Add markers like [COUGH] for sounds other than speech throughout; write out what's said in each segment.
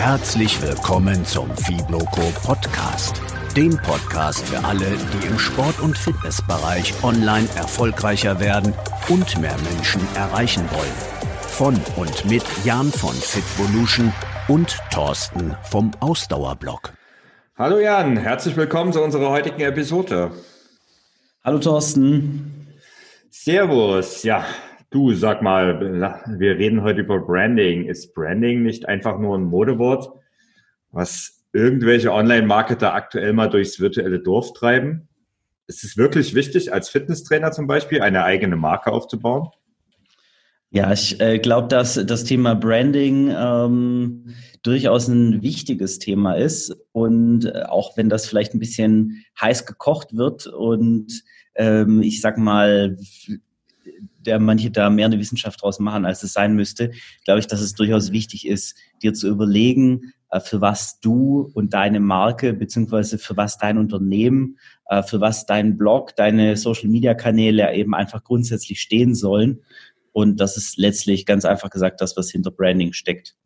Herzlich willkommen zum Fibloco Podcast, dem Podcast für alle, die im Sport- und Fitnessbereich online erfolgreicher werden und mehr Menschen erreichen wollen. Von und mit Jan von Fitvolution und Thorsten vom Ausdauerblock. Hallo Jan, herzlich willkommen zu unserer heutigen Episode. Hallo Thorsten. Servus, ja, Du, sag mal, wir reden heute über Branding. Ist Branding nicht einfach nur ein Modewort, was irgendwelche Online-Marketer aktuell mal durchs virtuelle Dorf treiben? Ist es wirklich wichtig, als Fitnesstrainer zum Beispiel eine eigene Marke aufzubauen? Ja, ich äh, glaube, dass das Thema Branding ähm, durchaus ein wichtiges Thema ist. Und äh, auch wenn das vielleicht ein bisschen heiß gekocht wird und ähm, ich sag mal, der manche da mehr eine Wissenschaft draus machen, als es sein müsste, glaube ich, dass es durchaus wichtig ist, dir zu überlegen, äh, für was du und deine Marke, beziehungsweise für was dein Unternehmen, äh, für was dein Blog, deine Social-Media-Kanäle eben einfach grundsätzlich stehen sollen. Und das ist letztlich ganz einfach gesagt das, was hinter Branding steckt.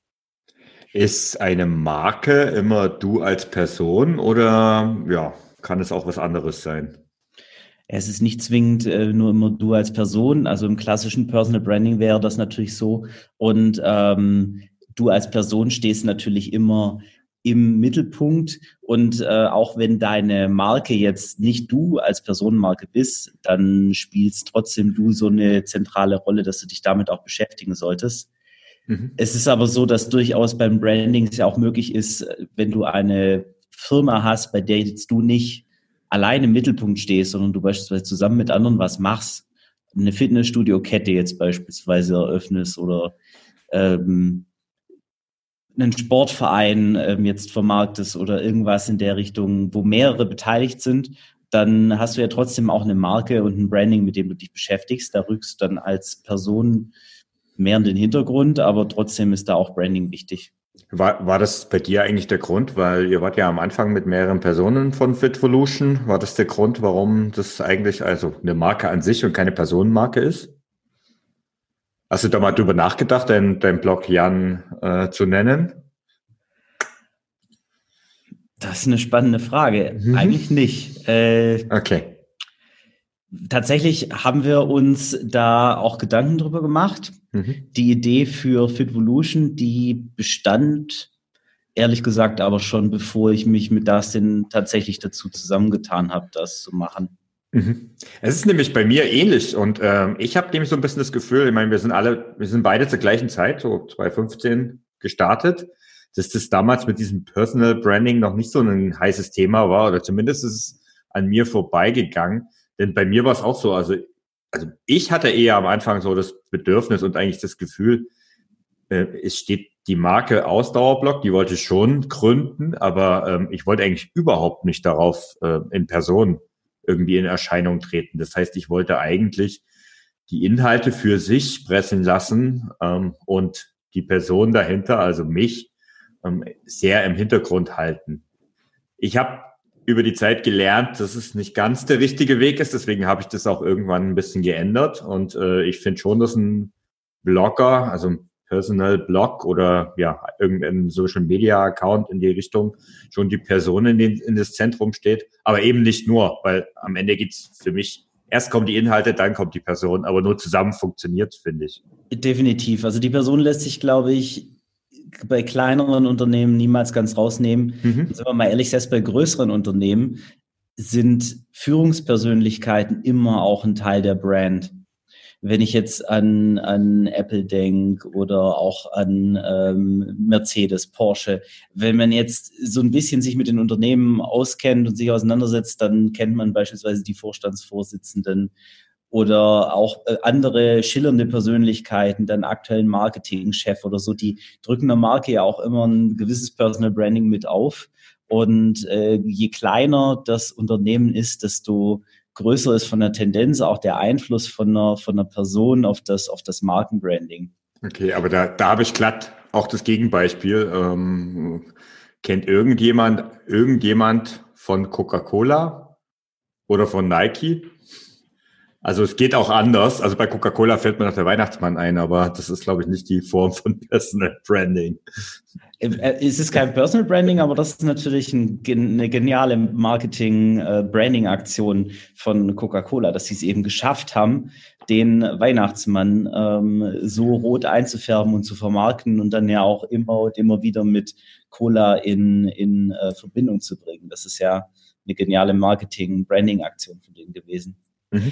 Ist eine Marke immer du als Person oder ja, kann es auch was anderes sein? Es ist nicht zwingend äh, nur immer du als Person. Also im klassischen Personal Branding wäre das natürlich so. Und ähm, du als Person stehst natürlich immer im Mittelpunkt. Und äh, auch wenn deine Marke jetzt nicht du als Personenmarke bist, dann spielst trotzdem du so eine zentrale Rolle, dass du dich damit auch beschäftigen solltest. Mhm. Es ist aber so, dass durchaus beim Branding es ja auch möglich ist, wenn du eine Firma hast, bei der jetzt du nicht allein im Mittelpunkt stehst, sondern du beispielsweise zusammen mit anderen was machst, eine Fitnessstudio-Kette jetzt beispielsweise eröffnest oder ähm, einen Sportverein ähm, jetzt vermarktest oder irgendwas in der Richtung, wo mehrere beteiligt sind, dann hast du ja trotzdem auch eine Marke und ein Branding, mit dem du dich beschäftigst. Da rückst du dann als Person mehr in den Hintergrund, aber trotzdem ist da auch Branding wichtig. War, war das bei dir eigentlich der Grund, weil ihr wart ja am Anfang mit mehreren Personen von Fitvolution, war das der Grund, warum das eigentlich also eine Marke an sich und keine Personenmarke ist? Hast du da mal drüber nachgedacht, deinen dein Blog Jan äh, zu nennen? Das ist eine spannende Frage. Mhm. Eigentlich nicht. Äh, okay tatsächlich haben wir uns da auch Gedanken drüber gemacht. Mhm. Die Idee für Fitvolution, die bestand ehrlich gesagt aber schon, bevor ich mich mit Dustin tatsächlich dazu zusammengetan habe, das zu machen. Mhm. Es ist nämlich bei mir ähnlich und ähm, ich habe nämlich so ein bisschen das Gefühl, ich meine, wir sind alle, wir sind beide zur gleichen Zeit, so 2015 gestartet, dass das damals mit diesem Personal Branding noch nicht so ein heißes Thema war oder zumindest ist es an mir vorbeigegangen. Denn bei mir war es auch so, also, also ich hatte eher am Anfang so das Bedürfnis und eigentlich das Gefühl, äh, es steht die Marke Ausdauerblock, die wollte ich schon gründen, aber ähm, ich wollte eigentlich überhaupt nicht darauf äh, in Person irgendwie in Erscheinung treten. Das heißt, ich wollte eigentlich die Inhalte für sich pressen lassen ähm, und die Person dahinter, also mich, ähm, sehr im Hintergrund halten. Ich habe über die Zeit gelernt, dass es nicht ganz der richtige Weg ist. Deswegen habe ich das auch irgendwann ein bisschen geändert. Und äh, ich finde schon, dass ein Blogger, also ein Personal Blog oder ja, irgendein Social Media Account in die Richtung schon die Person in, den, in das Zentrum steht. Aber eben nicht nur, weil am Ende geht's für mich erst kommen die Inhalte, dann kommt die Person, aber nur zusammen funktioniert, finde ich. Definitiv. Also die Person lässt sich, glaube ich, bei kleineren Unternehmen niemals ganz rausnehmen. Mhm. Sind wir mal ehrlich, selbst bei größeren Unternehmen sind Führungspersönlichkeiten immer auch ein Teil der Brand. Wenn ich jetzt an, an Apple denke oder auch an ähm, Mercedes, Porsche, wenn man jetzt so ein bisschen sich mit den Unternehmen auskennt und sich auseinandersetzt, dann kennt man beispielsweise die Vorstandsvorsitzenden oder auch äh, andere schillernde Persönlichkeiten, dann aktuellen Marketingchef oder so, die drücken der Marke ja auch immer ein gewisses Personal Branding mit auf. Und äh, je kleiner das Unternehmen ist, desto größer ist von der Tendenz auch der Einfluss von einer, von einer Person auf das, auf das Markenbranding. Okay, aber da, da habe ich glatt auch das Gegenbeispiel. Ähm, kennt irgendjemand, irgendjemand von Coca-Cola oder von Nike? Also es geht auch anders. Also bei Coca-Cola fällt mir noch der Weihnachtsmann ein, aber das ist, glaube ich, nicht die Form von [LAUGHS] Personal Branding. Äh, es ist kein Personal Branding, aber das ist natürlich ein, eine geniale Marketing-Branding-Aktion von Coca-Cola, dass sie es eben geschafft haben, den Weihnachtsmann ähm, so rot einzufärben und zu vermarkten und dann ja auch immer und immer wieder mit Cola in, in äh, Verbindung zu bringen. Das ist ja eine geniale Marketing-Branding-Aktion von denen gewesen. Mhm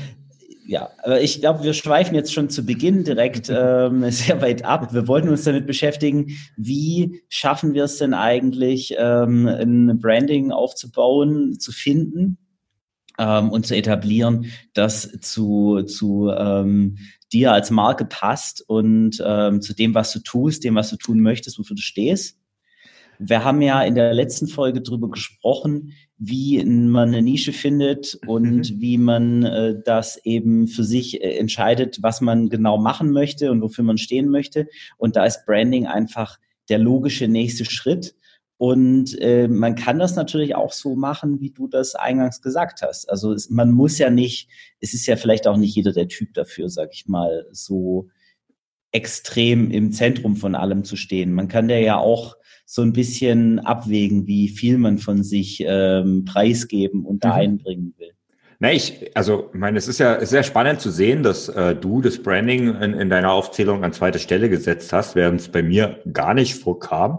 ja, aber ich glaube, wir schweifen jetzt schon zu Beginn direkt [LAUGHS] ähm, sehr weit ab. Wir wollten uns damit beschäftigen, wie schaffen wir es denn eigentlich, ähm, ein Branding aufzubauen, zu finden ähm, und zu etablieren, das zu, zu ähm, dir als Marke passt und ähm, zu dem, was du tust, dem, was du tun möchtest, wofür du stehst. Wir haben ja in der letzten Folge darüber gesprochen, wie man eine Nische findet und mhm. wie man äh, das eben für sich äh, entscheidet, was man genau machen möchte und wofür man stehen möchte. Und da ist Branding einfach der logische nächste Schritt. Und äh, man kann das natürlich auch so machen, wie du das eingangs gesagt hast. Also es, man muss ja nicht, es ist ja vielleicht auch nicht jeder der Typ dafür, sag ich mal, so extrem im Zentrum von allem zu stehen. Man kann ja auch so ein bisschen abwägen, wie viel man von sich ähm, preisgeben und da mhm. einbringen will. Na, ich, also, ich meine, es ist ja sehr spannend zu sehen, dass äh, du das Branding in, in deiner Aufzählung an zweite Stelle gesetzt hast, während es bei mir gar nicht vorkam.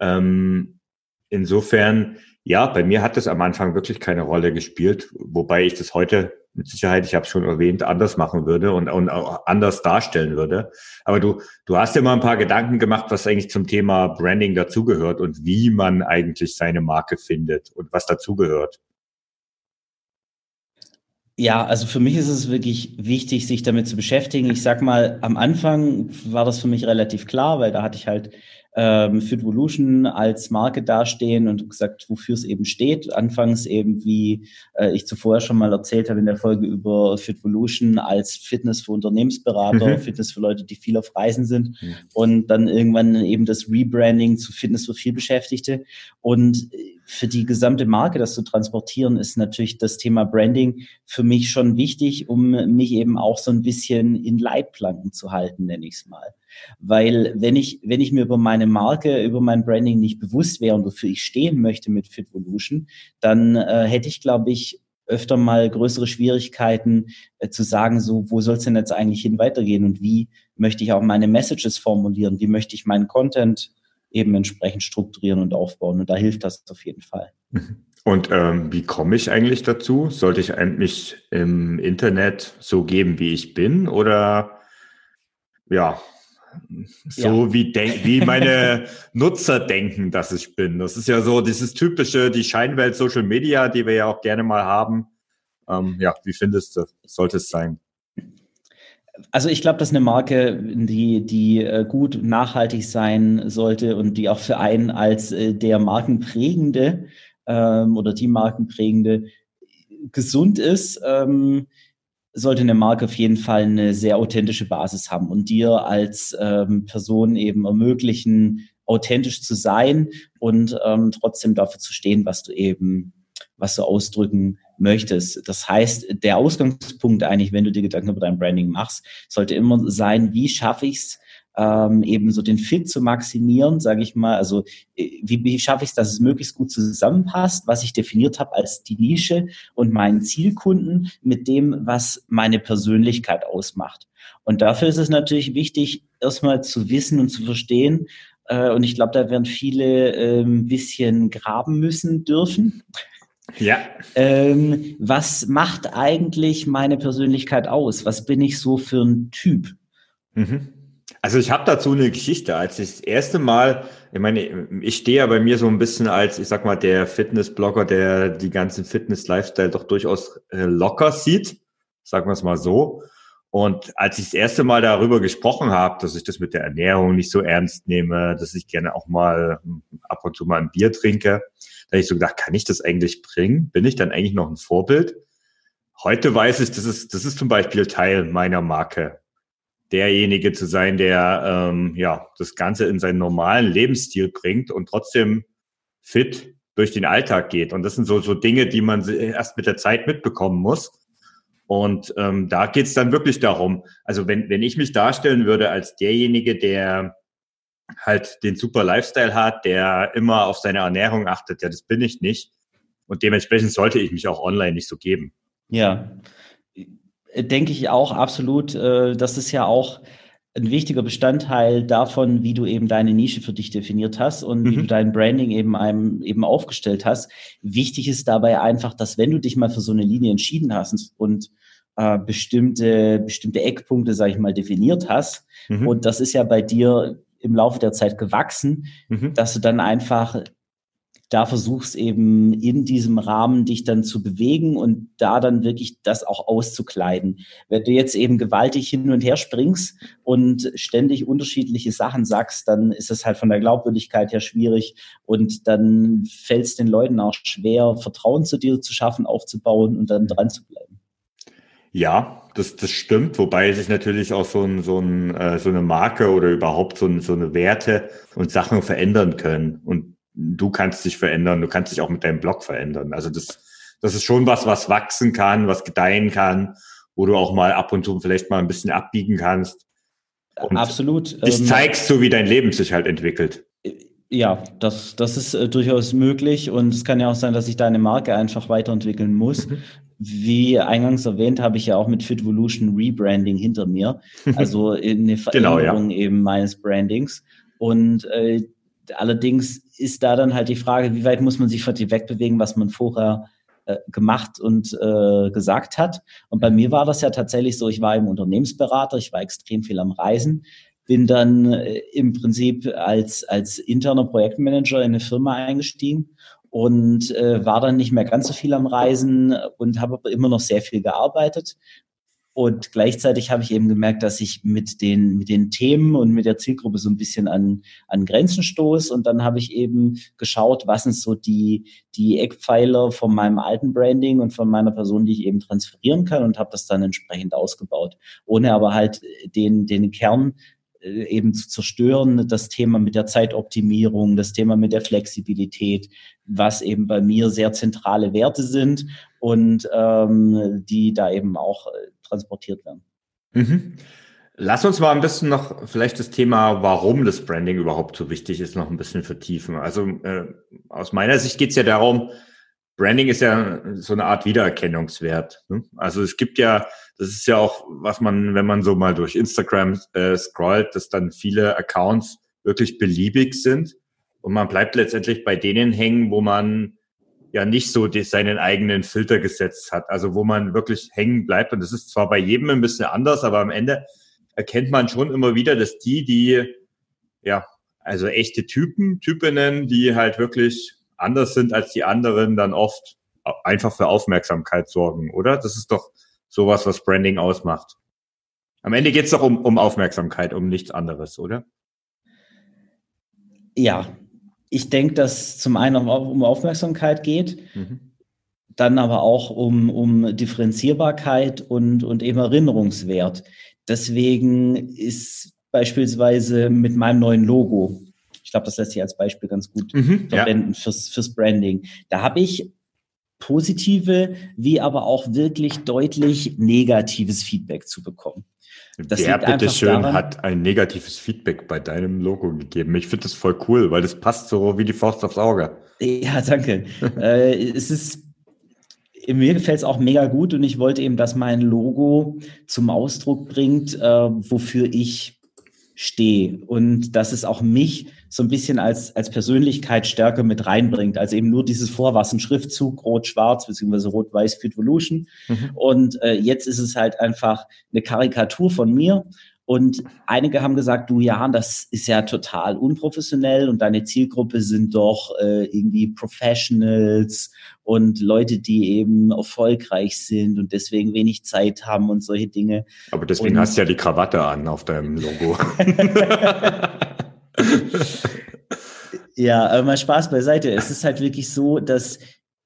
Ähm, insofern, ja, bei mir hat das am Anfang wirklich keine Rolle gespielt, wobei ich das heute mit Sicherheit, ich habe es schon erwähnt, anders machen würde und, und auch anders darstellen würde. Aber du, du hast dir mal ein paar Gedanken gemacht, was eigentlich zum Thema Branding dazugehört und wie man eigentlich seine Marke findet und was dazugehört. Ja, also für mich ist es wirklich wichtig, sich damit zu beschäftigen. Ich sag mal, am Anfang war das für mich relativ klar, weil da hatte ich halt ähm, Fitvolution als Marke dastehen und gesagt, wofür es eben steht. Anfangs eben, wie äh, ich zuvor schon mal erzählt habe in der Folge über Fitvolution als Fitness für Unternehmensberater, mhm. Fitness für Leute, die viel auf Reisen sind mhm. und dann irgendwann eben das Rebranding zu Fitness für vielbeschäftigte. Und für die gesamte Marke das zu transportieren, ist natürlich das Thema Branding für mich schon wichtig, um mich eben auch so ein bisschen in Leitplanken zu halten, nenne ich es mal. Weil wenn ich, wenn ich mir über meine Marke, über mein Branding nicht bewusst wäre und wofür ich stehen möchte mit Fitvolution, dann äh, hätte ich, glaube ich, öfter mal größere Schwierigkeiten äh, zu sagen, so, wo soll es denn jetzt eigentlich hin weitergehen und wie möchte ich auch meine Messages formulieren, wie möchte ich meinen Content eben entsprechend strukturieren und aufbauen. Und da hilft das auf jeden Fall. Und ähm, wie komme ich eigentlich dazu? Sollte ich eigentlich im Internet so geben, wie ich bin? Oder ja, so ja. wie, denk, wie meine [LAUGHS] Nutzer denken, dass ich bin. Das ist ja so dieses typische, die Scheinwelt Social Media, die wir ja auch gerne mal haben. Ähm, ja, wie findest du, sollte es sein? Also ich glaube, dass eine Marke, die, die äh, gut nachhaltig sein sollte und die auch für einen als äh, der Markenprägende ähm, oder die Markenprägende gesund ist, ähm, sollte eine Marke auf jeden Fall eine sehr authentische Basis haben und dir als ähm, Person eben ermöglichen, authentisch zu sein und ähm, trotzdem dafür zu stehen, was du eben, was du ausdrücken möchtest. Das heißt, der Ausgangspunkt eigentlich, wenn du dir Gedanken über dein Branding machst, sollte immer sein, wie schaffe ich es, ähm, eben so den Fit zu maximieren, sage ich mal. Also äh, wie, wie schaffe ich es, dass es möglichst gut zusammenpasst, was ich definiert habe als die Nische und meinen Zielkunden mit dem, was meine Persönlichkeit ausmacht. Und dafür ist es natürlich wichtig, erstmal zu wissen und zu verstehen. Äh, und ich glaube, da werden viele äh, ein bisschen graben müssen dürfen. Ja. Ähm, was macht eigentlich meine Persönlichkeit aus? Was bin ich so für ein Typ? Mhm. Also ich habe dazu eine Geschichte. Als ich das erste Mal, ich meine, ich stehe ja bei mir so ein bisschen als, ich sag mal, der Fitnessblogger, der die ganzen Fitness-Lifestyle doch durchaus äh, locker sieht, sagen wir es mal so. Und als ich das erste Mal darüber gesprochen habe, dass ich das mit der Ernährung nicht so ernst nehme, dass ich gerne auch mal ab und zu mal ein Bier trinke, habe ich so gedacht, kann ich das eigentlich bringen? Bin ich dann eigentlich noch ein Vorbild? Heute weiß ich, das ist, das ist zum Beispiel Teil meiner Marke derjenige zu sein, der ähm, ja das Ganze in seinen normalen Lebensstil bringt und trotzdem fit durch den Alltag geht. Und das sind so, so Dinge, die man erst mit der Zeit mitbekommen muss. Und ähm, da geht es dann wirklich darum, also wenn, wenn ich mich darstellen würde als derjenige, der halt den super Lifestyle hat, der immer auf seine Ernährung achtet. Ja, das bin ich nicht. Und dementsprechend sollte ich mich auch online nicht so geben. Ja, denke ich auch absolut. Äh, das ist ja auch ein wichtiger Bestandteil davon, wie du eben deine Nische für dich definiert hast und mhm. wie du dein Branding eben einem eben aufgestellt hast. Wichtig ist dabei einfach, dass wenn du dich mal für so eine Linie entschieden hast und äh, bestimmte bestimmte Eckpunkte, sage ich mal, definiert hast mhm. und das ist ja bei dir im Laufe der Zeit gewachsen, mhm. dass du dann einfach da versuchst eben in diesem Rahmen dich dann zu bewegen und da dann wirklich das auch auszukleiden. Wenn du jetzt eben gewaltig hin und her springst und ständig unterschiedliche Sachen sagst, dann ist es halt von der Glaubwürdigkeit her schwierig und dann fällt es den Leuten auch schwer, Vertrauen zu dir zu schaffen, aufzubauen und dann dran zu bleiben. Ja, das, das stimmt, wobei sich natürlich auch so, ein, so, ein, äh, so eine Marke oder überhaupt so, ein, so eine Werte und Sachen verändern können. Und du kannst dich verändern, du kannst dich auch mit deinem Blog verändern. Also das, das ist schon was, was wachsen kann, was gedeihen kann, wo du auch mal ab und zu vielleicht mal ein bisschen abbiegen kannst. Und Absolut. Dich ähm, zeigst, so wie dein Leben sich halt entwickelt. Ja, das, das ist äh, durchaus möglich und es kann ja auch sein, dass ich deine Marke einfach weiterentwickeln muss. Mhm. Wie eingangs erwähnt, habe ich ja auch mit Fitvolution Rebranding hinter mir, [LAUGHS] also eine Veränderung genau, ja. eben meines Brandings. Und äh, allerdings ist da dann halt die Frage, wie weit muss man sich von dem wegbewegen, was man vorher äh, gemacht und äh, gesagt hat. Und bei mir war das ja tatsächlich so, ich war im Unternehmensberater, ich war extrem viel am Reisen, bin dann äh, im Prinzip als, als interner Projektmanager in eine Firma eingestiegen und äh, war dann nicht mehr ganz so viel am Reisen und habe aber immer noch sehr viel gearbeitet und gleichzeitig habe ich eben gemerkt, dass ich mit den, mit den Themen und mit der Zielgruppe so ein bisschen an, an Grenzen stoße. Und dann habe ich eben geschaut, was sind so die, die Eckpfeiler von meinem alten Branding und von meiner Person, die ich eben transferieren kann und habe das dann entsprechend ausgebaut. Ohne aber halt den, den Kern eben zu zerstören, das Thema mit der Zeitoptimierung, das Thema mit der Flexibilität, was eben bei mir sehr zentrale Werte sind und ähm, die da eben auch äh, transportiert werden. Mhm. Lass uns mal ein bisschen noch vielleicht das Thema, warum das Branding überhaupt so wichtig ist, noch ein bisschen vertiefen. Also äh, aus meiner Sicht geht es ja darum, Branding ist ja so eine Art Wiedererkennungswert. Ne? Also es gibt ja, das ist ja auch, was man, wenn man so mal durch Instagram äh, scrollt, dass dann viele Accounts wirklich beliebig sind und man bleibt letztendlich bei denen hängen, wo man ja nicht so seinen eigenen Filter gesetzt hat. Also wo man wirklich hängen bleibt. Und das ist zwar bei jedem ein bisschen anders, aber am Ende erkennt man schon immer wieder, dass die, die, ja, also echte Typen, Typinnen, die halt wirklich anders sind als die anderen, dann oft einfach für Aufmerksamkeit sorgen, oder? Das ist doch sowas, was Branding ausmacht. Am Ende geht es doch um, um Aufmerksamkeit, um nichts anderes, oder? Ja, ich denke, dass zum einen um Aufmerksamkeit geht, mhm. dann aber auch um, um Differenzierbarkeit und, und eben Erinnerungswert. Deswegen ist beispielsweise mit meinem neuen Logo, ich glaube, das lässt sich als Beispiel ganz gut mhm, verwenden ja. fürs, fürs Branding. Da habe ich positive wie aber auch wirklich deutlich negatives Feedback zu bekommen. Das Wer bitteschön daran, hat ein negatives Feedback bei deinem Logo gegeben? Ich finde das voll cool, weil das passt so wie die Faust aufs Auge. Ja, danke. [LAUGHS] äh, es ist, mir gefällt es auch mega gut und ich wollte eben, dass mein Logo zum Ausdruck bringt, äh, wofür ich stehe und dass es auch mich so ein bisschen als, als Persönlichkeit stärker mit reinbringt. Also eben nur dieses Vorwassen, Schriftzug, Rot-Schwarz, beziehungsweise Rot-Weiß Fit Evolution. Mhm. Und äh, jetzt ist es halt einfach eine Karikatur von mir. Und einige haben gesagt, du Jan, das ist ja total unprofessionell und deine Zielgruppe sind doch äh, irgendwie Professionals und Leute, die eben erfolgreich sind und deswegen wenig Zeit haben und solche Dinge. Aber deswegen und, hast du ja die Krawatte an auf deinem Logo. [LAUGHS] ja, aber mal Spaß beiseite. Es ist halt wirklich so, dass,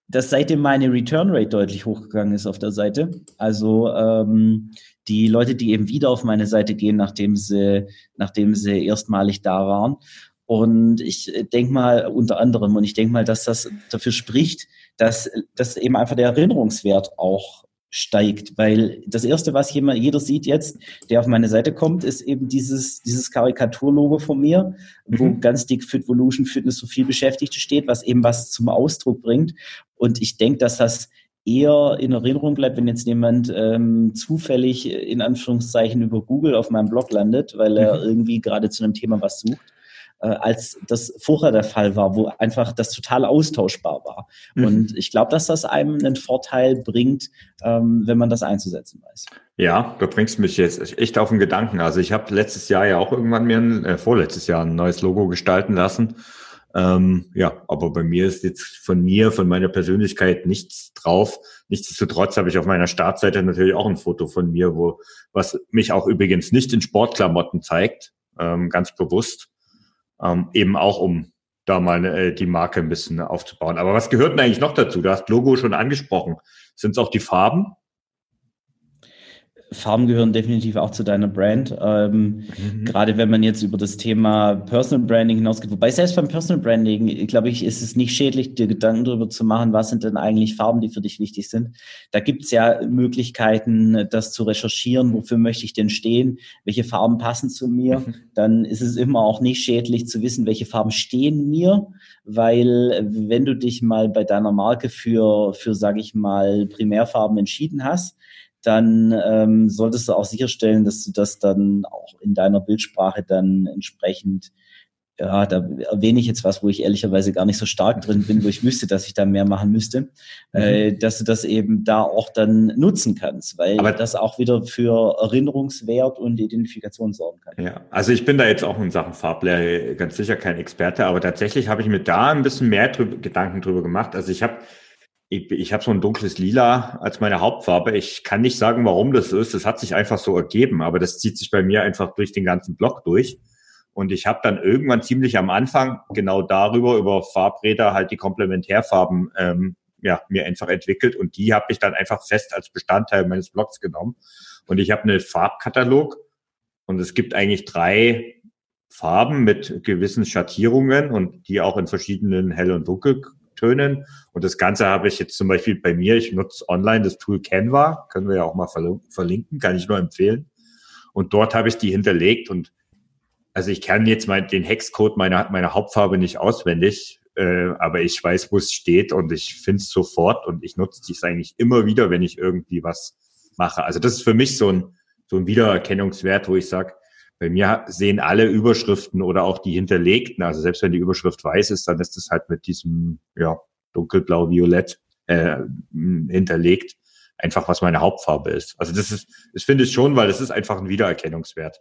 dass seitdem meine Return Rate deutlich hochgegangen ist auf der Seite. Also ähm, die Leute, die eben wieder auf meine Seite gehen, nachdem sie, nachdem sie erstmalig da waren. Und ich denke mal unter anderem, und ich denke mal, dass das dafür spricht, dass, dass eben einfach der Erinnerungswert auch steigt, weil das erste, was jemand, jeder sieht jetzt, der auf meine Seite kommt, ist eben dieses, dieses Karikaturlogo von mir, mhm. wo ganz dick Fit Volution Fitness so viel Beschäftigte steht, was eben was zum Ausdruck bringt. Und ich denke, dass das eher in Erinnerung bleibt, wenn jetzt jemand ähm, zufällig in Anführungszeichen über Google auf meinem Blog landet, weil er mhm. irgendwie gerade zu einem Thema was sucht äh, als das vorher der Fall war, wo einfach das total austauschbar war. Mhm. Und ich glaube, dass das einem einen Vorteil bringt, ähm, wenn man das einzusetzen weiß. Ja, du bringst mich jetzt echt auf den Gedanken. Also ich habe letztes Jahr ja auch irgendwann mir ein, äh, vorletztes Jahr ein neues Logo gestalten lassen. Ähm, ja, aber bei mir ist jetzt von mir, von meiner Persönlichkeit nichts drauf. Nichtsdestotrotz habe ich auf meiner Startseite natürlich auch ein Foto von mir, wo was mich auch übrigens nicht in Sportklamotten zeigt, ähm, ganz bewusst ähm, eben auch um da mal äh, die Marke ein bisschen aufzubauen. Aber was gehört denn eigentlich noch dazu? Du hast Logo schon angesprochen. Sind es auch die Farben? Farben gehören definitiv auch zu deiner Brand. Ähm, mhm. Gerade wenn man jetzt über das Thema Personal Branding hinausgeht. Wobei selbst beim Personal Branding, glaube ich, ist es nicht schädlich, dir Gedanken darüber zu machen, was sind denn eigentlich Farben, die für dich wichtig sind. Da gibt es ja Möglichkeiten, das zu recherchieren. Wofür möchte ich denn stehen? Welche Farben passen zu mir? Mhm. Dann ist es immer auch nicht schädlich zu wissen, welche Farben stehen mir. Weil wenn du dich mal bei deiner Marke für, für sage ich mal, Primärfarben entschieden hast, dann ähm, solltest du auch sicherstellen, dass du das dann auch in deiner Bildsprache dann entsprechend, ja, da erwähne ich jetzt was, wo ich ehrlicherweise gar nicht so stark drin bin, wo ich wüsste, dass ich da mehr machen müsste, mhm. äh, dass du das eben da auch dann nutzen kannst, weil Aber das auch wieder für Erinnerungswert und Identifikation sorgen kann. Ja, also ich bin da jetzt auch in Sachen Farblehre ganz sicher kein Experte, aber tatsächlich habe ich mir da ein bisschen mehr drüber, Gedanken drüber gemacht. Also ich habe ich, ich habe so ein dunkles Lila als meine Hauptfarbe. Ich kann nicht sagen, warum das ist. Das hat sich einfach so ergeben, aber das zieht sich bei mir einfach durch den ganzen Block durch. Und ich habe dann irgendwann ziemlich am Anfang genau darüber, über Farbräder, halt die Komplementärfarben ähm, ja, mir einfach entwickelt. Und die habe ich dann einfach fest als Bestandteil meines Blogs genommen. Und ich habe einen Farbkatalog und es gibt eigentlich drei Farben mit gewissen Schattierungen und die auch in verschiedenen Hell- und Dunkel Tönen. Und das Ganze habe ich jetzt zum Beispiel bei mir, ich nutze online das Tool Canva, können wir ja auch mal verlinken, kann ich nur empfehlen. Und dort habe ich die hinterlegt und also ich kann jetzt mal den Hexcode meiner, meiner Hauptfarbe nicht auswendig, äh, aber ich weiß, wo es steht und ich finde es sofort und ich nutze es eigentlich immer wieder, wenn ich irgendwie was mache. Also das ist für mich so ein, so ein Wiedererkennungswert, wo ich sage, bei mir sehen alle Überschriften oder auch die hinterlegten, also selbst wenn die Überschrift weiß ist, dann ist es halt mit diesem ja, dunkelblau-violett äh, hinterlegt, einfach was meine Hauptfarbe ist. Also das ist, das finde ich schon, weil das ist einfach ein Wiedererkennungswert.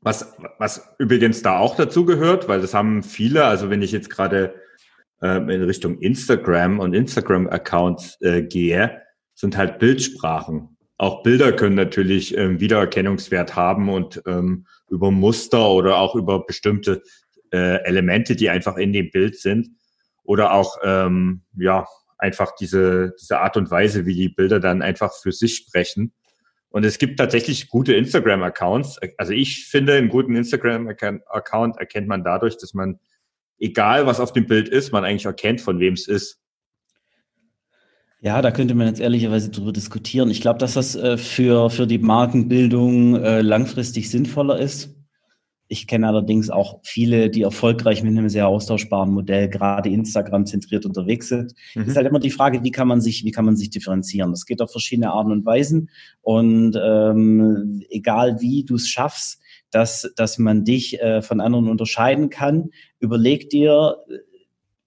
Was, was übrigens da auch dazu gehört, weil das haben viele, also wenn ich jetzt gerade ähm, in Richtung Instagram und Instagram-Accounts äh, gehe, sind halt Bildsprachen auch Bilder können natürlich ähm, Wiedererkennungswert haben und ähm, über Muster oder auch über bestimmte äh, Elemente, die einfach in dem Bild sind oder auch ähm, ja einfach diese diese Art und Weise, wie die Bilder dann einfach für sich sprechen. Und es gibt tatsächlich gute Instagram-Accounts. Also ich finde, einen guten Instagram-Account erkennt man dadurch, dass man, egal was auf dem Bild ist, man eigentlich erkennt, von wem es ist. Ja, da könnte man jetzt ehrlicherweise drüber diskutieren. Ich glaube, dass das äh, für, für die Markenbildung äh, langfristig sinnvoller ist. Ich kenne allerdings auch viele, die erfolgreich mit einem sehr austauschbaren Modell, gerade Instagram zentriert unterwegs sind. Mhm. Ist halt immer die Frage, wie kann man sich, wie kann man sich differenzieren? Das geht auf verschiedene Arten und Weisen. Und ähm, egal wie du es schaffst, dass, dass man dich äh, von anderen unterscheiden kann, überleg dir,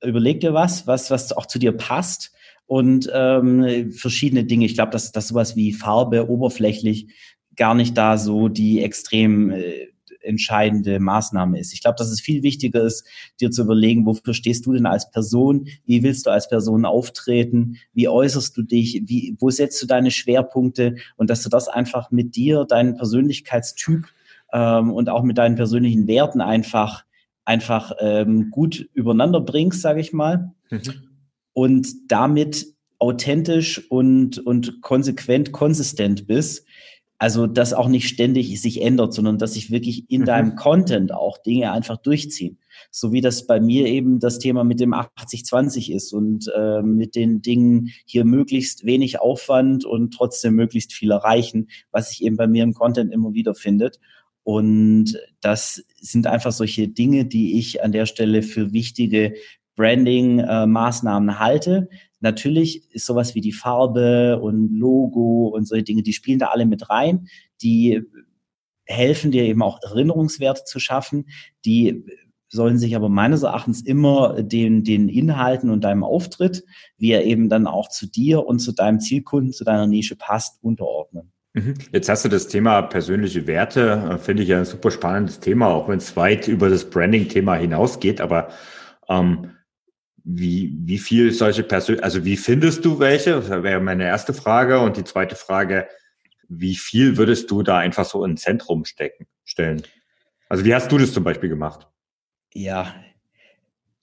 äh, überleg dir was, was, was auch zu dir passt und ähm, verschiedene Dinge. Ich glaube, dass, dass sowas wie Farbe oberflächlich gar nicht da so die extrem äh, entscheidende Maßnahme ist. Ich glaube, dass es viel wichtiger ist, dir zu überlegen, wofür stehst du denn als Person? Wie willst du als Person auftreten? Wie äußerst du dich? Wie, wo setzt du deine Schwerpunkte? Und dass du das einfach mit dir, deinen Persönlichkeitstyp ähm, und auch mit deinen persönlichen Werten einfach einfach ähm, gut übereinander bringst, sage ich mal. Mhm und damit authentisch und, und konsequent, konsistent bist, Also, dass auch nicht ständig sich ändert, sondern dass sich wirklich in mhm. deinem Content auch Dinge einfach durchziehen. So wie das bei mir eben das Thema mit dem 80-20 ist und äh, mit den Dingen hier möglichst wenig Aufwand und trotzdem möglichst viel erreichen, was sich eben bei mir im Content immer wieder findet. Und das sind einfach solche Dinge, die ich an der Stelle für wichtige Branding-Maßnahmen äh, halte. Natürlich ist sowas wie die Farbe und Logo und solche Dinge, die spielen da alle mit rein. Die helfen dir eben auch Erinnerungswerte zu schaffen. Die sollen sich aber meines Erachtens immer den, den Inhalten und deinem Auftritt, wie er eben dann auch zu dir und zu deinem Zielkunden, zu deiner Nische passt, unterordnen. Mhm. Jetzt hast du das Thema persönliche Werte, äh, finde ich ja ein super spannendes Thema, auch wenn es weit über das Branding-Thema hinausgeht. Aber ähm, wie, wie viel solche Persön also wie findest du welche? Das wäre meine erste Frage. Und die zweite Frage, wie viel würdest du da einfach so ins Zentrum stecken, stellen? Also wie hast du das zum Beispiel gemacht? Ja,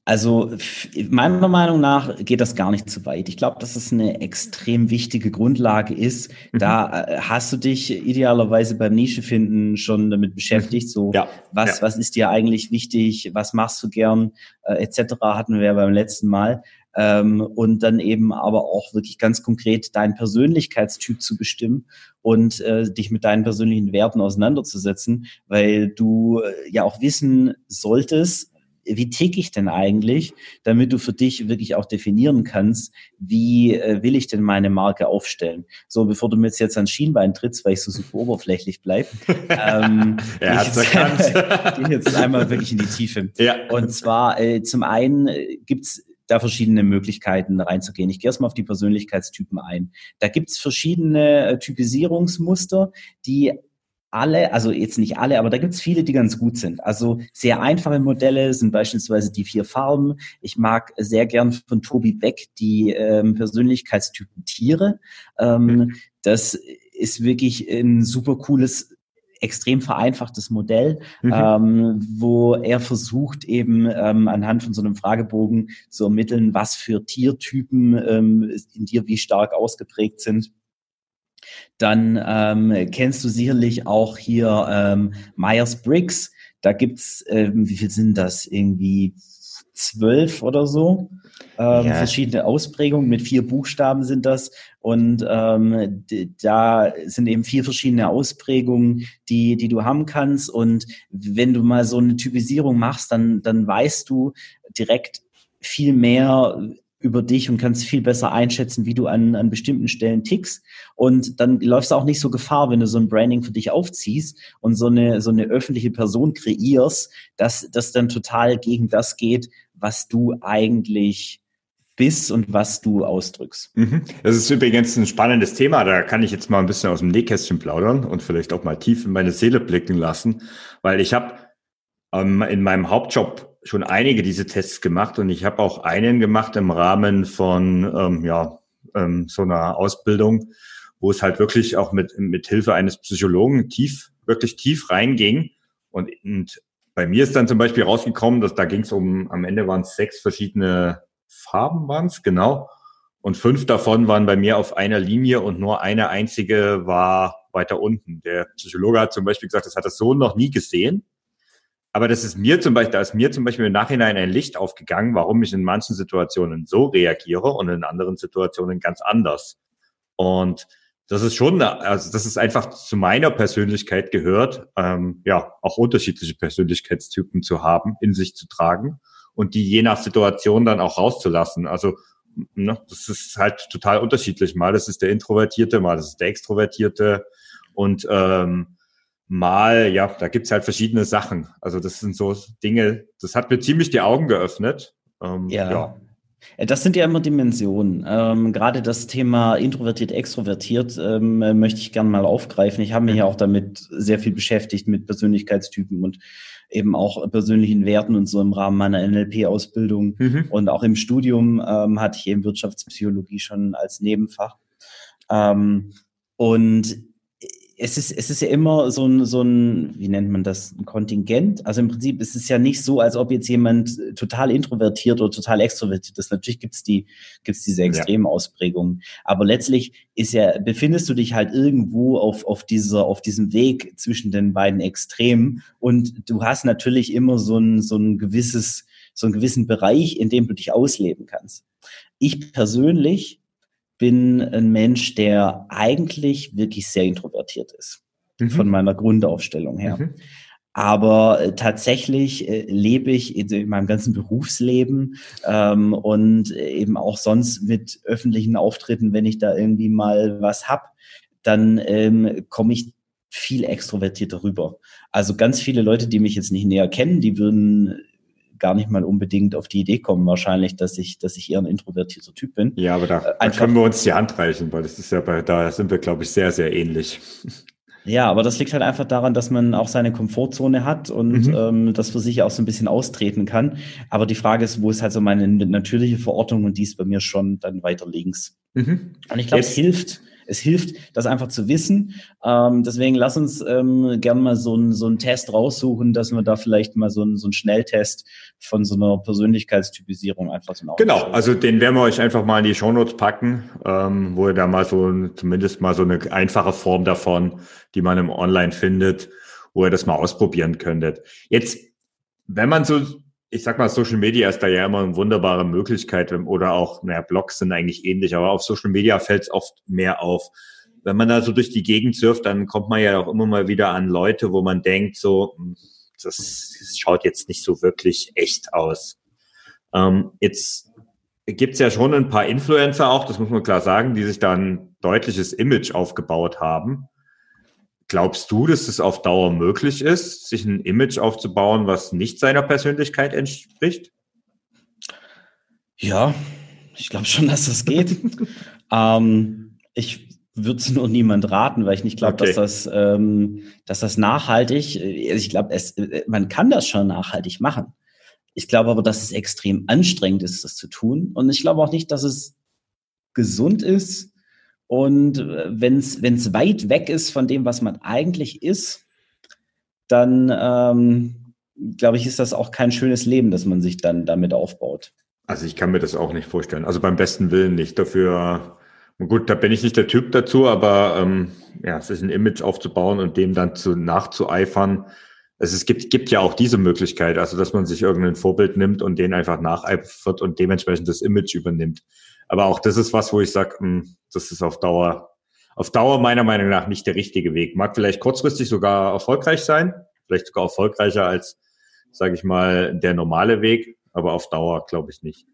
also meiner Meinung nach geht das gar nicht zu weit. Ich glaube, dass es eine extrem wichtige Grundlage ist. Mhm. Da äh, hast du dich idealerweise beim Nische finden schon damit beschäftigt. So, ja. was ja. was ist dir eigentlich wichtig? Was machst du gern? Äh, etc. hatten wir ja beim letzten Mal. Ähm, und dann eben aber auch wirklich ganz konkret deinen Persönlichkeitstyp zu bestimmen und äh, dich mit deinen persönlichen Werten auseinanderzusetzen, weil du äh, ja auch wissen solltest, wie ticke ich denn eigentlich, damit du für dich wirklich auch definieren kannst, wie äh, will ich denn meine Marke aufstellen. So, bevor du mir jetzt, jetzt ans Schienbein trittst, weil ich so super oberflächlich bleib, [LAUGHS] ähm, [LAUGHS] er ich jetzt, [LAUGHS] gehe jetzt einmal wirklich in die Tiefe. Ja. Und zwar äh, zum einen äh, gibt's da verschiedene Möglichkeiten reinzugehen. Ich gehe erstmal auf die Persönlichkeitstypen ein. Da gibt's verschiedene äh, Typisierungsmuster, die alle, also jetzt nicht alle, aber da gibt es viele, die ganz gut sind. Also sehr einfache Modelle sind beispielsweise die vier Farben. Ich mag sehr gern von Tobi Beck die ähm, Persönlichkeitstypen Tiere. Ähm, mhm. Das ist wirklich ein super cooles extrem vereinfachtes Modell, mhm. ähm, wo er versucht eben ähm, anhand von so einem Fragebogen zu ermitteln, was für Tiertypen ähm, in dir wie stark ausgeprägt sind dann ähm, kennst du sicherlich auch hier ähm, Myers-Briggs. Da gibt's, ähm, wie viel sind das? Irgendwie zwölf oder so. Ähm, ja. Verschiedene Ausprägungen mit vier Buchstaben sind das. Und ähm, da sind eben vier verschiedene Ausprägungen, die, die du haben kannst. Und wenn du mal so eine Typisierung machst, dann, dann weißt du direkt viel mehr, über dich und kannst viel besser einschätzen, wie du an, an bestimmten Stellen tickst. Und dann läufst du auch nicht so Gefahr, wenn du so ein Branding für dich aufziehst und so eine, so eine öffentliche Person kreierst, dass das dann total gegen das geht, was du eigentlich bist und was du ausdrückst. Mhm. Das ist übrigens ein spannendes Thema. Da kann ich jetzt mal ein bisschen aus dem Nähkästchen plaudern und vielleicht auch mal tief in meine Seele blicken lassen, weil ich habe ähm, in meinem Hauptjob schon einige diese Tests gemacht und ich habe auch einen gemacht im Rahmen von ähm, ja, ähm, so einer Ausbildung, wo es halt wirklich auch mit, mit Hilfe eines Psychologen tief, wirklich tief reinging. Und, und bei mir ist dann zum Beispiel rausgekommen, dass da ging es um, am Ende waren es sechs verschiedene Farben waren es, genau. Und fünf davon waren bei mir auf einer Linie und nur eine einzige war weiter unten. Der Psychologe hat zum Beispiel gesagt, das hat er so noch nie gesehen. Aber das ist mir zum Beispiel, da ist mir zum Beispiel im Nachhinein ein Licht aufgegangen, warum ich in manchen Situationen so reagiere und in anderen Situationen ganz anders. Und das ist schon, also das ist einfach zu meiner Persönlichkeit gehört, ähm, ja, auch unterschiedliche Persönlichkeitstypen zu haben, in sich zu tragen und die je nach Situation dann auch rauszulassen. Also ne, das ist halt total unterschiedlich. Mal das ist der Introvertierte, mal das ist der Extrovertierte und ähm, mal, ja, da gibt's halt verschiedene Sachen. Also das sind so Dinge, das hat mir ziemlich die Augen geöffnet. Ähm, ja. ja. Äh, das sind ja immer Dimensionen. Ähm, gerade das Thema introvertiert, extrovertiert ähm, möchte ich gerne mal aufgreifen. Ich habe mich ja auch damit sehr viel beschäftigt mit Persönlichkeitstypen und eben auch persönlichen Werten und so im Rahmen meiner NLP-Ausbildung mhm. und auch im Studium ähm, hatte ich eben Wirtschaftspsychologie schon als Nebenfach. Ähm, und es ist, es ist ja immer so ein, so ein, wie nennt man das, ein Kontingent. Also im Prinzip ist es ja nicht so, als ob jetzt jemand total introvertiert oder total extrovertiert ist. Natürlich gibt's die, gibt's diese extremen ja. Ausprägungen. Aber letztlich ist ja, befindest du dich halt irgendwo auf, auf dieser, auf diesem Weg zwischen den beiden Extremen. Und du hast natürlich immer so ein, so ein gewisses, so einen gewissen Bereich, in dem du dich ausleben kannst. Ich persönlich bin ein Mensch, der eigentlich wirklich sehr introvertiert ist, mhm. von meiner Grundaufstellung her. Mhm. Aber äh, tatsächlich äh, lebe ich in, in, meinem ganzen Berufsleben ähm, und eben auch sonst mit öffentlichen Auftritten, wenn ich da irgendwie mal was hab, dann ähm, komme ich viel extrovertierter rüber. Also ganz viele Leute, die mich jetzt nicht näher kennen, die würden gar nicht mal unbedingt auf die Idee kommen, wahrscheinlich, dass ich, dass ich eher ein introvertierter Typ bin. Ja, aber da, da können wir uns die Hand reichen, weil das ist ja bei, da sind wir, glaube ich, sehr, sehr ähnlich. Ja, aber das liegt halt einfach daran, dass man auch seine Komfortzone hat und mhm. ähm, das für sich auch so ein bisschen austreten kann. Aber die Frage ist, wo ist halt so meine natürliche Verortung und die ist bei mir schon dann weiter links. Mhm. Und ich glaube, es hilft, es hilft, das einfach zu wissen. Ähm, deswegen lass uns ähm, gerne mal so, ein, so einen Test raussuchen, dass wir da vielleicht mal so, ein, so einen Schnelltest von so einer Persönlichkeitstypisierung einfach so Genau, also den werden wir euch einfach mal in die Shownotes packen, ähm, wo ihr da mal so zumindest mal so eine einfache Form davon, die man im Online findet, wo ihr das mal ausprobieren könntet. Jetzt, wenn man so ich sag mal, Social Media ist da ja immer eine wunderbare Möglichkeit oder auch, naja, Blogs sind eigentlich ähnlich, aber auf Social Media fällt es oft mehr auf. Wenn man da so durch die Gegend surft, dann kommt man ja auch immer mal wieder an Leute, wo man denkt, so, hm, das, schaut jetzt nicht so wirklich echt aus. Ähm, jetzt gibt's ja schon ein paar Influencer auch, das muss man klar sagen, die sich da ein deutliches Image aufgebaut haben. Glaubst du, dass es auf Dauer möglich ist, sich ein Image aufzubauen, was nicht seiner Persönlichkeit entspricht? Ja, ich glaube schon, dass das geht. [LAUGHS] ähm, ich würde es nur niemand raten, weil ich nicht glaube, okay. dass das, ähm, dass das nachhaltig. Äh, ich glaube, es, äh, man kann das schon nachhaltig machen. Ich glaube aber, dass es extrem anstrengend ist, das zu tun. Und ich glaube auch nicht, dass es gesund ist, und äh, wenn es weit weg ist von dem, was man eigentlich ist, dann ähm, glaube ich, ist das auch kein schönes Leben, das man sich dann damit aufbaut. Also ich kann mir das auch nicht vorstellen. Also beim besten Willen nicht. Dafür, gut, da bin ich nicht der Typ dazu, aber ähm, ja, sich ein Image aufzubauen und dem dann zu nachzueifern. Also es gibt, gibt ja auch diese Möglichkeit, also dass man sich irgendein Vorbild nimmt und den einfach nacheifert und dementsprechend das Image übernimmt. Aber auch das ist was, wo ich sage, hm, das ist auf Dauer, auf Dauer meiner Meinung nach nicht der richtige Weg. Mag vielleicht kurzfristig sogar erfolgreich sein, vielleicht sogar erfolgreicher als, sage ich mal, der normale Weg, aber auf Dauer glaube ich nicht.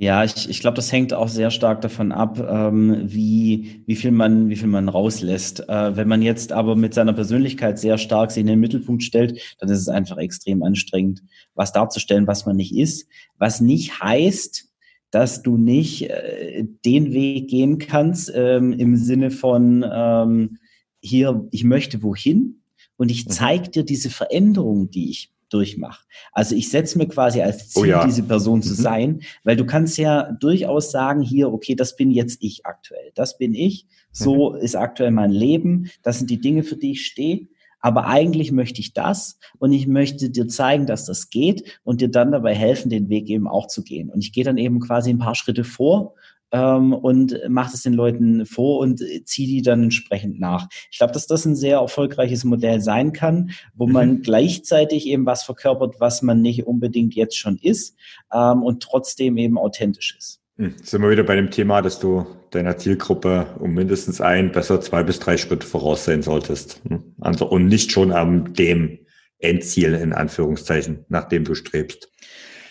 Ja, ich, ich glaube, das hängt auch sehr stark davon ab, ähm, wie, wie, viel man, wie viel man rauslässt. Äh, wenn man jetzt aber mit seiner Persönlichkeit sehr stark sich in den Mittelpunkt stellt, dann ist es einfach extrem anstrengend, was darzustellen, was man nicht ist. Was nicht heißt, dass du nicht äh, den Weg gehen kannst ähm, im Sinne von ähm, hier, ich möchte wohin und ich mhm. zeige dir diese Veränderung, die ich durchmache. Also ich setze mir quasi als Ziel, oh ja. diese Person zu mhm. sein, weil du kannst ja durchaus sagen, hier, okay, das bin jetzt ich aktuell, das bin ich, so mhm. ist aktuell mein Leben, das sind die Dinge, für die ich stehe aber eigentlich möchte ich das und ich möchte dir zeigen, dass das geht und dir dann dabei helfen, den Weg eben auch zu gehen. Und ich gehe dann eben quasi ein paar Schritte vor ähm, und mache es den Leuten vor und ziehe die dann entsprechend nach. Ich glaube, dass das ein sehr erfolgreiches Modell sein kann, wo mhm. man gleichzeitig eben was verkörpert, was man nicht unbedingt jetzt schon ist ähm, und trotzdem eben authentisch ist. Hm, sind wir wieder bei dem Thema, dass du deiner Zielgruppe um mindestens ein, besser zwei bis drei Schritte voraus sein solltest. Hm, also, und nicht schon am dem Endziel in Anführungszeichen, nach dem du strebst.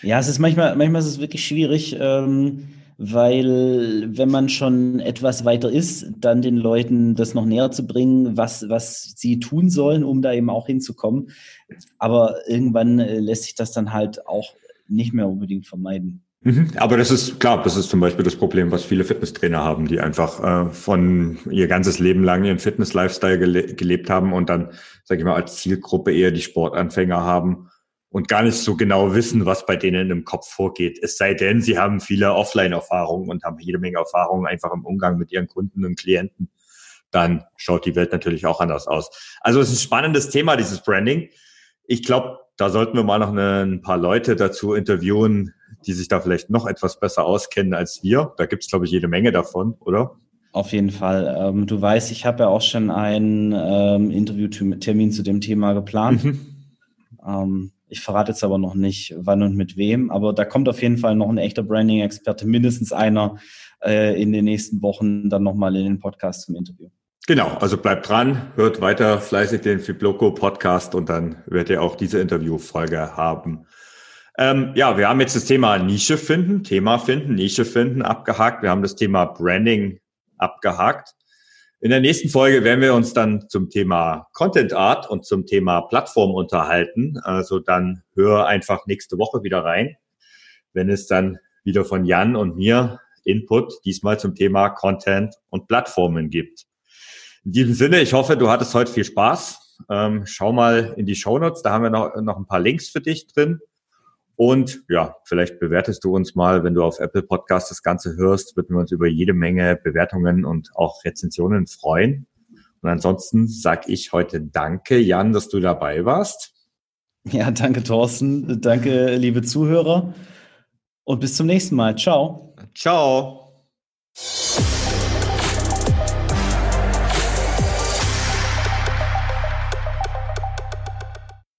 Ja, es ist manchmal, manchmal ist es wirklich schwierig, ähm, weil wenn man schon etwas weiter ist, dann den Leuten das noch näher zu bringen, was, was sie tun sollen, um da eben auch hinzukommen. Aber irgendwann äh, lässt sich das dann halt auch nicht mehr unbedingt vermeiden. Mhm. Aber das ist klar, das ist zum Beispiel das Problem, was viele Fitnesstrainer haben, die einfach äh, von ihr ganzes Leben lang ihren Fitness-Lifestyle gele gelebt haben und dann, sage ich mal, als Zielgruppe eher die Sportanfänger haben und gar nicht so genau wissen, was bei denen im Kopf vorgeht. Es sei denn, sie haben viele Offline-Erfahrungen und haben jede Menge Erfahrungen einfach im Umgang mit ihren Kunden und Klienten. dann schaut die Welt natürlich auch anders aus. Also es ist ein spannendes Thema, dieses Branding. Ich glaube, da sollten wir mal noch eine, ein paar Leute dazu interviewen, die sich da vielleicht noch etwas besser auskennen als wir. Da gibt es, glaube ich, jede Menge davon, oder? Auf jeden Fall. Ähm, du weißt, ich habe ja auch schon einen ähm, Interviewtermin zu dem Thema geplant. Mhm. Ähm, ich verrate jetzt aber noch nicht, wann und mit wem, aber da kommt auf jeden Fall noch ein echter Branding-Experte, mindestens einer äh, in den nächsten Wochen dann nochmal in den Podcast zum Interview. Genau, also bleibt dran, hört weiter fleißig den Fibloco Podcast und dann werdet ihr auch diese Interviewfolge haben. Ähm, ja, wir haben jetzt das Thema Nische finden, Thema finden, Nische finden abgehakt. Wir haben das Thema Branding abgehakt. In der nächsten Folge werden wir uns dann zum Thema Content Art und zum Thema Plattform unterhalten. Also dann hör einfach nächste Woche wieder rein, wenn es dann wieder von Jan und mir Input diesmal zum Thema Content und Plattformen gibt. In diesem Sinne, ich hoffe, du hattest heute viel Spaß. Ähm, schau mal in die Show Notes, da haben wir noch, noch ein paar Links für dich drin. Und ja, vielleicht bewertest du uns mal, wenn du auf Apple Podcast das Ganze hörst, würden wir uns über jede Menge Bewertungen und auch Rezensionen freuen. Und ansonsten sag ich heute Danke, Jan, dass du dabei warst. Ja, danke, Thorsten. Danke, liebe Zuhörer. Und bis zum nächsten Mal. Ciao. Ciao.